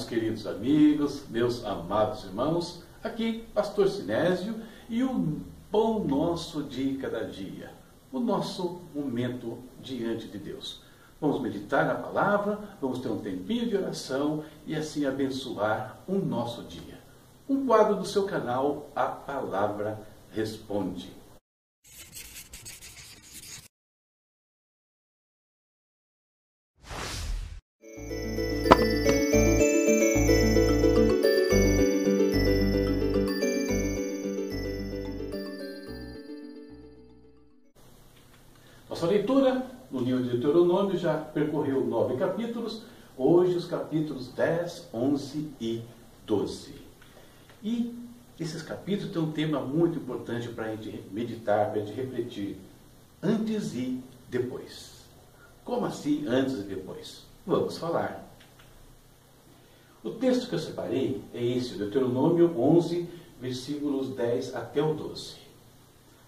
Meus queridos amigos, meus amados irmãos, aqui Pastor Sinésio e o pão nosso de cada dia, o nosso momento diante de Deus. Vamos meditar na palavra, vamos ter um tempinho de oração e assim abençoar o nosso dia. Um quadro do seu canal, A Palavra Responde. Deuteronômio já percorreu nove capítulos, hoje os capítulos 10, 11 e 12. E esses capítulos têm um tema muito importante para a gente meditar, para a gente refletir, antes e depois. Como assim antes e depois? Vamos falar. O texto que eu separei é esse, Deuteronômio 11, versículos 10 até o 12.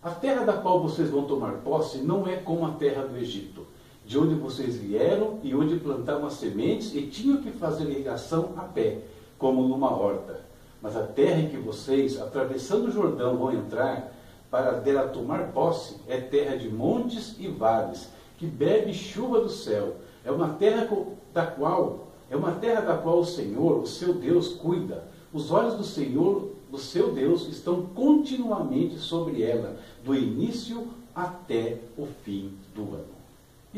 A terra da qual vocês vão tomar posse não é como a terra do Egito, de onde vocês vieram e onde plantavam as sementes e tinham que fazer irrigação a pé, como numa horta. Mas a terra em que vocês, atravessando o Jordão, vão entrar para dela tomar posse é terra de montes e vales, que bebe chuva do céu. É uma terra da qual é uma terra da qual o Senhor, o seu Deus, cuida. Os olhos do Senhor, do seu Deus, estão continuamente sobre ela, do início até o fim do ano.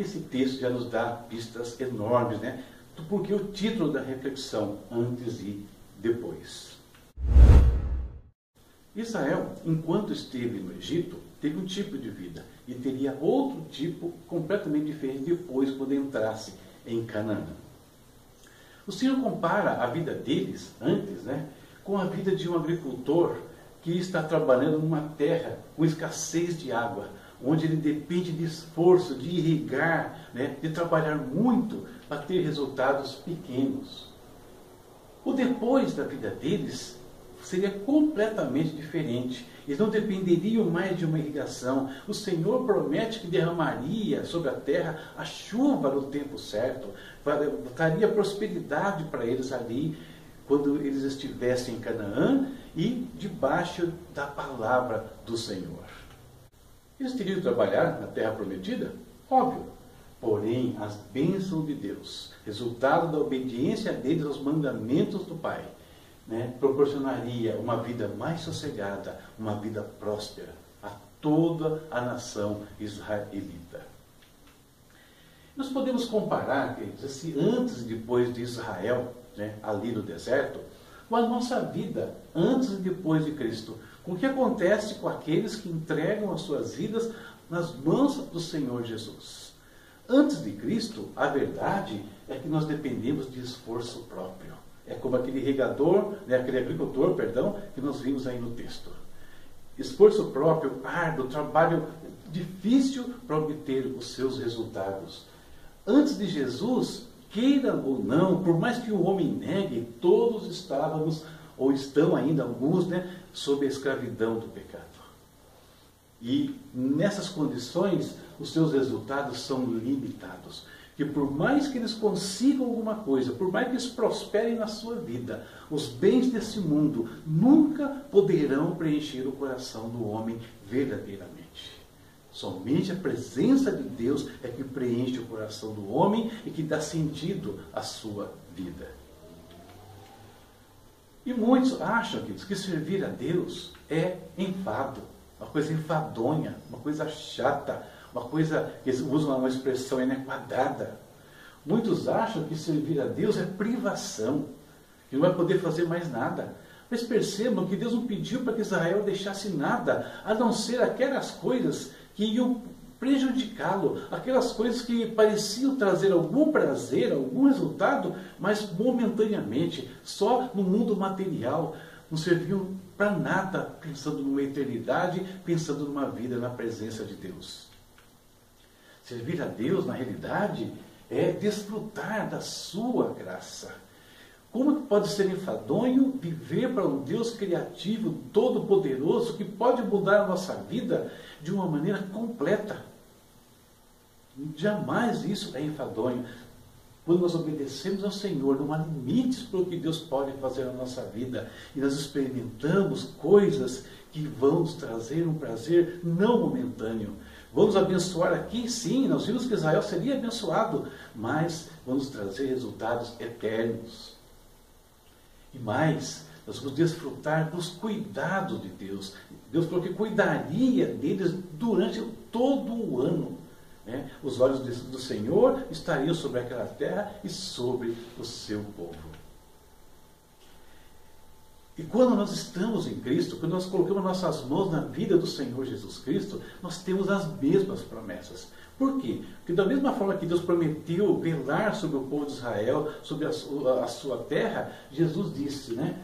Esse texto já nos dá pistas enormes, né? Porque o título da reflexão, antes e depois. Israel, enquanto esteve no Egito, teve um tipo de vida e teria outro tipo completamente diferente depois, quando entrasse em Canaã. O Senhor compara a vida deles, antes, né, com a vida de um agricultor que está trabalhando numa terra com escassez de água, onde ele depende de esforço, de irrigar, né, de trabalhar muito para ter resultados pequenos. O depois da vida deles seria completamente diferente. Eles não dependeriam mais de uma irrigação. O Senhor promete que derramaria sobre a terra a chuva no tempo certo, daria prosperidade para eles ali, quando eles estivessem em Canaã e debaixo da palavra do Senhor. Eles teriam trabalhar na terra prometida? Óbvio. Porém, as bênçãos de Deus, resultado da obediência deles aos mandamentos do Pai, né, proporcionaria uma vida mais sossegada, uma vida próspera a toda a nação israelita. Nós podemos comparar, queridos, esse antes e depois de Israel, né, ali no deserto, com a nossa vida antes e depois de Cristo, com o que acontece com aqueles que entregam as suas vidas nas mãos do Senhor Jesus. Antes de Cristo, a verdade é que nós dependemos de esforço próprio. É como aquele regador, né, aquele agricultor, perdão, que nós vimos aí no texto. Esforço próprio, árduo, trabalho difícil para obter os seus resultados. Antes de Jesus, queira ou não, por mais que o homem negue, todos estávamos, ou estão ainda alguns, né, sob a escravidão do pecado. E nessas condições, os seus resultados são limitados que por mais que eles consigam alguma coisa, por mais que eles prosperem na sua vida, os bens desse mundo nunca poderão preencher o coração do homem verdadeiramente. Somente a presença de Deus é que preenche o coração do homem e que dá sentido à sua vida. E muitos acham que servir a Deus é enfado, uma coisa enfadonha, uma coisa chata, uma coisa, eles usam uma expressão inadequada. Muitos acham que servir a Deus é privação, que não vai poder fazer mais nada. Mas percebam que Deus não pediu para que Israel deixasse nada, a não ser aquelas coisas que iam prejudicá-lo, aquelas coisas que pareciam trazer algum prazer, algum resultado, mas momentaneamente, só no mundo material, não serviam para nada, pensando numa eternidade, pensando numa vida na presença de Deus. Servir a Deus, na realidade, é desfrutar da sua graça. Como pode ser enfadonho viver para um Deus criativo, todo-poderoso, que pode mudar a nossa vida de uma maneira completa? Jamais isso é enfadonho. quando nós obedecemos ao Senhor, não há limites para o que Deus pode fazer na nossa vida. E nós experimentamos coisas que vão nos trazer um prazer não momentâneo. Vamos abençoar aqui, sim, nós vimos que Israel seria abençoado, mas vamos trazer resultados eternos. E mais, nós vamos desfrutar dos cuidados de Deus. Deus falou que cuidaria deles durante todo o ano. Né? Os olhos do Senhor estariam sobre aquela terra e sobre o seu povo. E quando nós estamos em Cristo, quando nós colocamos nossas mãos na vida do Senhor Jesus Cristo, nós temos as mesmas promessas. Por quê? Porque da mesma forma que Deus prometeu velar sobre o povo de Israel, sobre a sua, a sua terra, Jesus disse, né?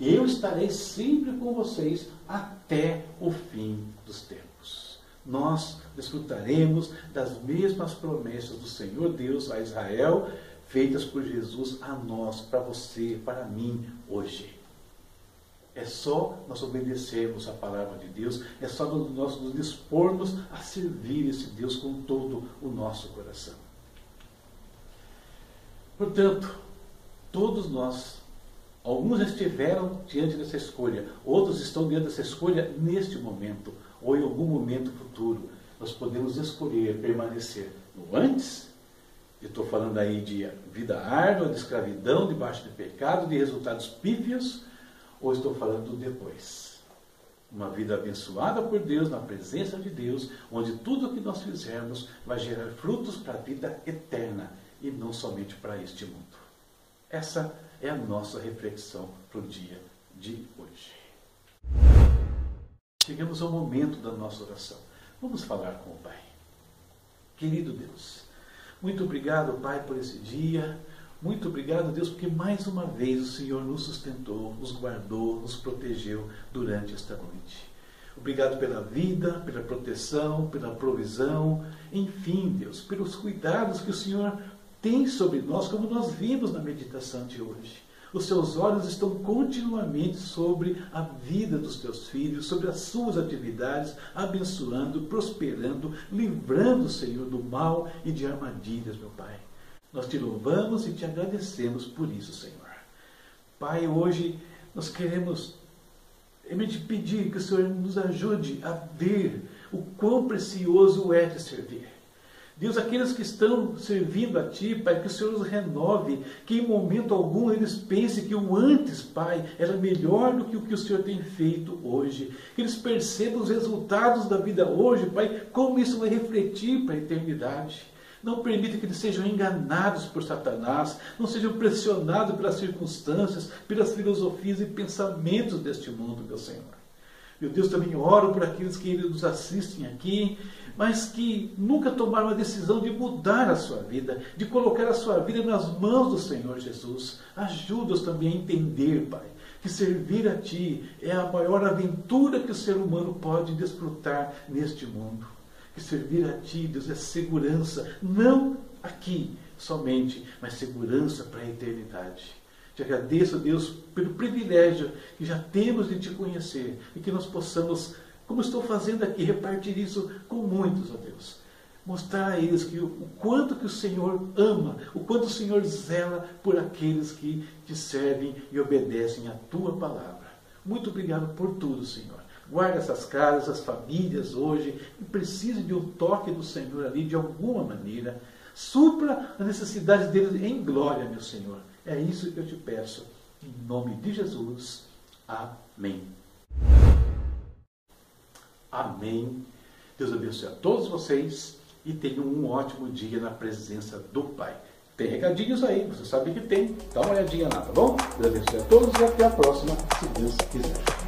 Eu estarei sempre com vocês até o fim dos tempos. Nós desfrutaremos das mesmas promessas do Senhor Deus a Israel, feitas por Jesus a nós, para você, para mim, hoje. É só nós obedecermos a palavra de Deus, é só nós nos dispormos a servir esse Deus com todo o nosso coração. Portanto, todos nós, alguns estiveram diante dessa escolha, outros estão diante dessa escolha neste momento, ou em algum momento futuro. Nós podemos escolher permanecer no antes, eu estou falando aí de vida árdua, de escravidão, debaixo de pecado, de resultados pífios, ou estou falando do depois? Uma vida abençoada por Deus, na presença de Deus, onde tudo o que nós fizermos vai gerar frutos para a vida eterna e não somente para este mundo. Essa é a nossa reflexão para o dia de hoje. Chegamos ao momento da nossa oração. Vamos falar com o Pai. Querido Deus, muito obrigado, Pai, por esse dia. Muito obrigado, Deus, porque mais uma vez o Senhor nos sustentou, nos guardou, nos protegeu durante esta noite. Obrigado pela vida, pela proteção, pela provisão, enfim, Deus, pelos cuidados que o Senhor tem sobre nós, como nós vimos na meditação de hoje. Os seus olhos estão continuamente sobre a vida dos teus filhos, sobre as suas atividades, abençoando, prosperando, livrando, Senhor, do mal e de armadilhas, meu Pai. Nós te louvamos e te agradecemos por isso, Senhor. Pai, hoje nós queremos realmente pedir que o Senhor nos ajude a ver o quão precioso é te servir. Deus, aqueles que estão servindo a Ti, Pai, que o Senhor os renove, que em momento algum eles pensem que o antes, Pai, era melhor do que o que o Senhor tem feito hoje. Que eles percebam os resultados da vida hoje, Pai, como isso vai refletir para a eternidade. Não permita que eles sejam enganados por Satanás, não sejam pressionados pelas circunstâncias, pelas filosofias e pensamentos deste mundo, meu Senhor. Meu Deus, também oro por aqueles que nos assistem aqui, mas que nunca tomaram a decisão de mudar a sua vida, de colocar a sua vida nas mãos do Senhor Jesus. Ajuda-os também a entender, Pai, que servir a Ti é a maior aventura que o ser humano pode desfrutar neste mundo que servir a Ti, Deus, é segurança, não aqui somente, mas segurança para a eternidade. Te agradeço, Deus, pelo privilégio que já temos de Te conhecer e que nós possamos, como estou fazendo aqui, repartir isso com muitos, ó Deus. Mostrar a eles que, o quanto que o Senhor ama, o quanto o Senhor zela por aqueles que te servem e obedecem a Tua palavra. Muito obrigado por tudo, Senhor. Guarde essas casas, essas famílias hoje, que precisam de um toque do Senhor ali de alguma maneira. Supra as necessidades deles em glória, meu Senhor. É isso que eu te peço. Em nome de Jesus. Amém. Amém. Deus abençoe a todos vocês e tenham um ótimo dia na presença do Pai. Tem recadinhos aí, você sabe que tem. Dá uma olhadinha lá, tá bom? Deus abençoe a todos e até a próxima, se Deus quiser.